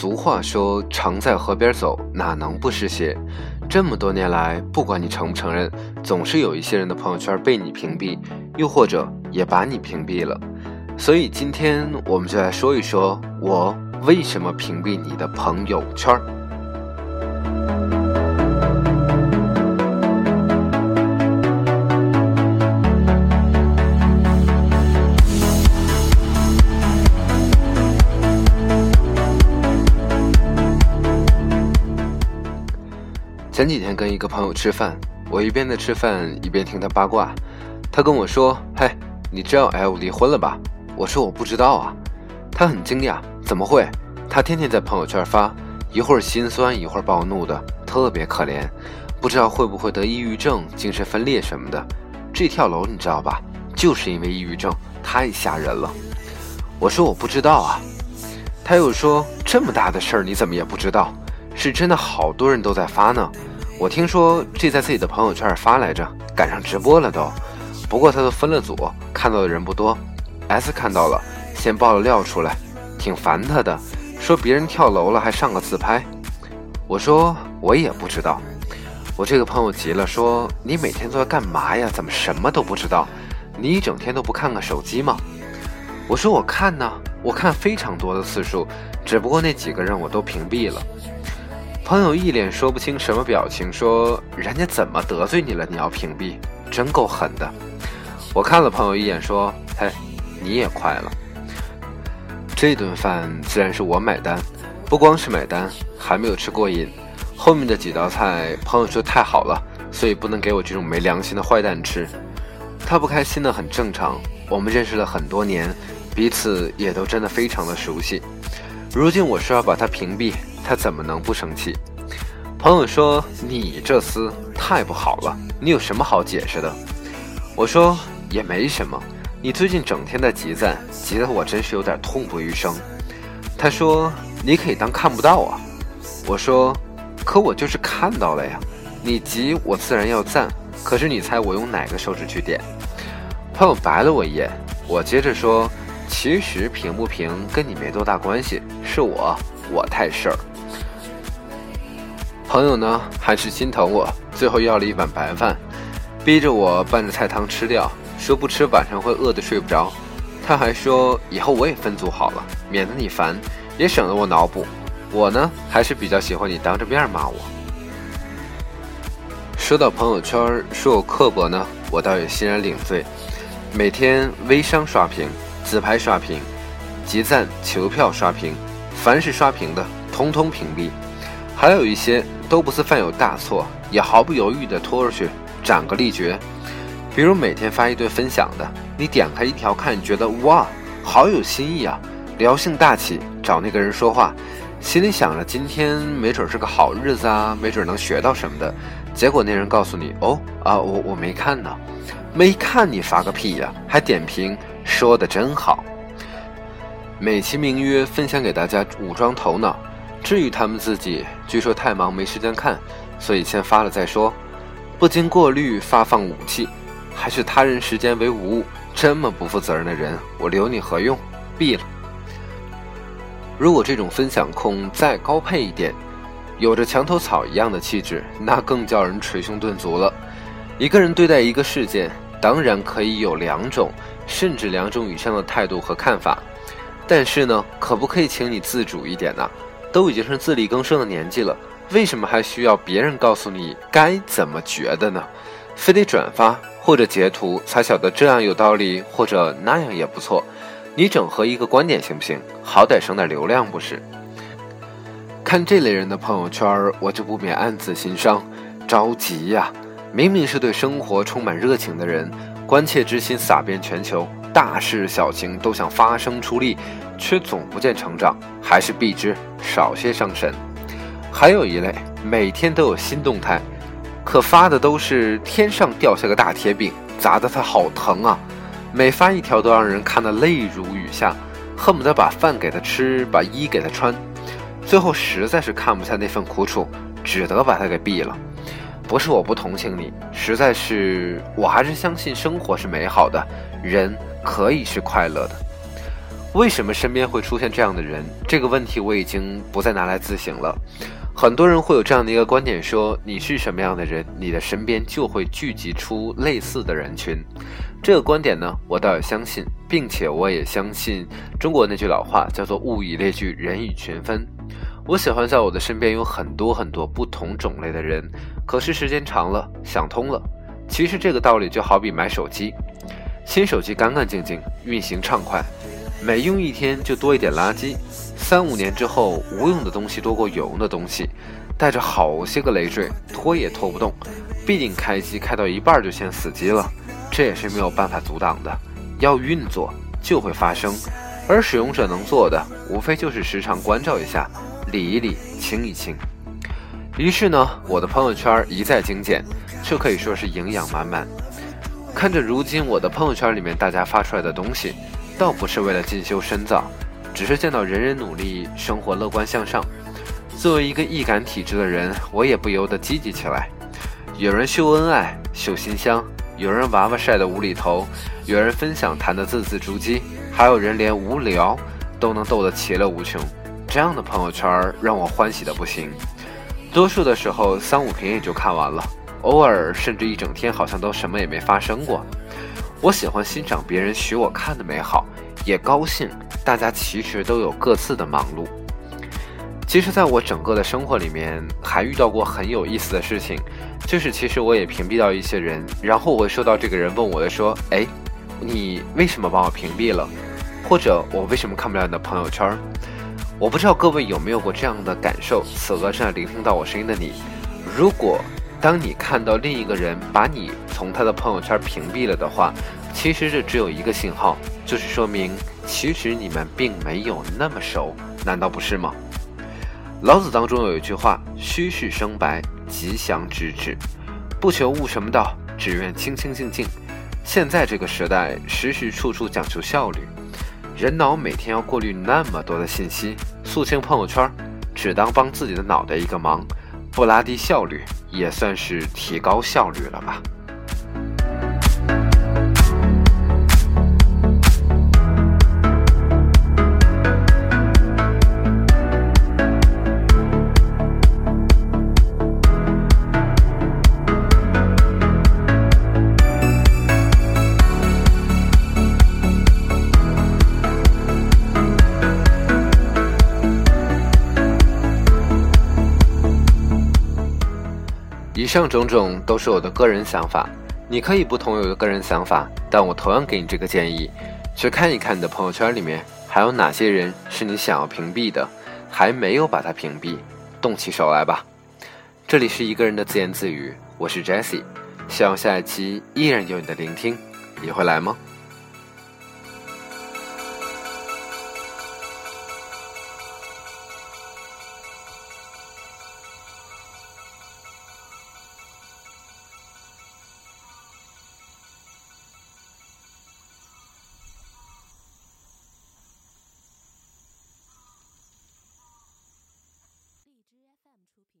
俗话说：“常在河边走，哪能不湿鞋？”这么多年来，不管你承不承认，总是有一些人的朋友圈被你屏蔽，又或者也把你屏蔽了。所以今天我们就来说一说，我为什么屏蔽你的朋友圈。前几天跟一个朋友吃饭，我一边在吃饭一边听他八卦。他跟我说：“嘿，你知道 L 离婚了吧？”我说：“我不知道啊。”他很惊讶：“怎么会？他天天在朋友圈发，一会儿心酸，一会儿暴怒的，特别可怜。不知道会不会得抑郁症、精神分裂什么的？这跳楼你知道吧？就是因为抑郁症，太吓人了。”我说：“我不知道啊。”他又说：“这么大的事儿你怎么也不知道？是真的好多人都在发呢。”我听说这在自己的朋友圈发来着，赶上直播了都。不过他都分了组，看到的人不多。S 看到了，先爆了料出来，挺烦他的，说别人跳楼了还上个自拍。我说我也不知道。我这个朋友急了，说你每天都在干嘛呀？怎么什么都不知道？你一整天都不看看手机吗？我说我看呢，我看非常多的次数，只不过那几个人我都屏蔽了。朋友一脸说不清什么表情，说：“人家怎么得罪你了？你要屏蔽，真够狠的。”我看了朋友一眼，说：“嘿，你也快了。”这顿饭自然是我买单，不光是买单，还没有吃过瘾。后面的几道菜，朋友说太好了，所以不能给我这种没良心的坏蛋吃。他不开心的很正常。我们认识了很多年，彼此也都真的非常的熟悉。如今我说要把他屏蔽。他怎么能不生气？朋友说：“你这厮太不好了，你有什么好解释的？”我说：“也没什么，你最近整天在急赞，急得我真是有点痛不欲生。”他说：“你可以当看不到啊。”我说：“可我就是看到了呀，你急我自然要赞，可是你猜我用哪个手指去点？”朋友白了我一眼，我接着说：“其实平不平跟你没多大关系，是我，我太事儿。”朋友呢，还是心疼我，最后要了一碗白饭，逼着我拌着菜汤吃掉，说不吃晚上会饿得睡不着。他还说以后我也分组好了，免得你烦，也省得我脑补。我呢，还是比较喜欢你当着面骂我。说到朋友圈说我刻薄呢，我倒也欣然领罪。每天微商刷屏、自拍刷屏、集赞求票刷屏，凡是刷屏的，通通屏蔽。还有一些。都不是犯有大错，也毫不犹豫地拖出去斩个立决。比如每天发一堆分享的，你点开一条看，觉得哇，好有新意啊，聊性大起，找那个人说话，心里想着今天没准是个好日子啊，没准能学到什么的。结果那人告诉你，哦啊，我我没看呢，没看你发个屁呀，还点评说的真好。美其名曰分享给大家武装头脑。至于他们自己，据说太忙没时间看，所以先发了再说。不经过滤发放武器，还是他人时间为无物，这么不负责任的人，我留你何用？毙了。如果这种分享控再高配一点，有着墙头草一样的气质，那更叫人捶胸顿足了。一个人对待一个事件，当然可以有两种，甚至两种以上的态度和看法，但是呢，可不可以请你自主一点呢？都已经是自力更生的年纪了，为什么还需要别人告诉你该怎么觉得呢？非得转发或者截图才晓得这样有道理，或者那样也不错。你整合一个观点行不行？好歹省点流量不是？看这类人的朋友圈，我就不免暗自心伤，着急呀！明明是对生活充满热情的人，关切之心洒遍全球，大事小情都想发声出力。却总不见成长，还是避之，少些伤神。还有一类，每天都有新动态，可发的都是天上掉下个大铁饼，砸得他好疼啊！每发一条都让人看得泪如雨下，恨不得把饭给他吃，把衣给他穿。最后实在是看不下那份苦楚，只得把他给毙了。不是我不同情你，实在是我还是相信生活是美好的，人可以是快乐的。为什么身边会出现这样的人？这个问题我已经不再拿来自省了。很多人会有这样的一个观点：说你是什么样的人，你的身边就会聚集出类似的人群。这个观点呢，我倒也相信，并且我也相信中国那句老话叫做“物以类聚，人以群分”。我喜欢在我的身边有很多很多不同种类的人，可是时间长了，想通了，其实这个道理就好比买手机，新手机干干净净，运行畅快。每用一天就多一点垃圾，三五年之后，无用的东西多过有用的东西，带着好些个累赘，拖也拖不动，必定开机开到一半就先死机了，这也是没有办法阻挡的。要运作就会发生，而使用者能做的，无非就是时常关照一下，理一理，清一清。于是呢，我的朋友圈一再精简，这可以说是营养满满。看着如今我的朋友圈里面大家发出来的东西。倒不是为了进修深造，只是见到人人努力，生活乐观向上。作为一个易感体质的人，我也不由得积极起来。有人秀恩爱、秀馨香，有人娃娃晒得无厘头，有人分享谈得字字珠玑，还有人连无聊都能逗得其乐无穷。这样的朋友圈让我欢喜的不行。多数的时候三五屏也就看完了，偶尔甚至一整天好像都什么也没发生过。我喜欢欣赏别人许我看的美好，也高兴大家其实都有各自的忙碌。其实，在我整个的生活里面，还遇到过很有意思的事情，就是其实我也屏蔽到一些人，然后我会收到这个人问我的说：“哎，你为什么把我屏蔽了？或者我为什么看不了你的朋友圈？”我不知道各位有没有过这样的感受。此刻正在聆听到我声音的你，如果。当你看到另一个人把你从他的朋友圈屏蔽了的话，其实这只有一个信号，就是说明其实你们并没有那么熟，难道不是吗？老子当中有一句话：“虚室生白，吉祥之至，不求悟什么道，只愿清清静静。”现在这个时代，时时处处讲究效率，人脑每天要过滤那么多的信息，肃清朋友圈，只当帮自己的脑袋一个忙。不拉低效率，也算是提高效率了吧。以上种种都是我的个人想法，你可以不同意我的个人想法，但我同样给你这个建议：去看一看你的朋友圈里面还有哪些人是你想要屏蔽的，还没有把它屏蔽，动起手来吧。这里是一个人的自言自语，我是 Jesse，希望下一期依然有你的聆听，你会来吗？平。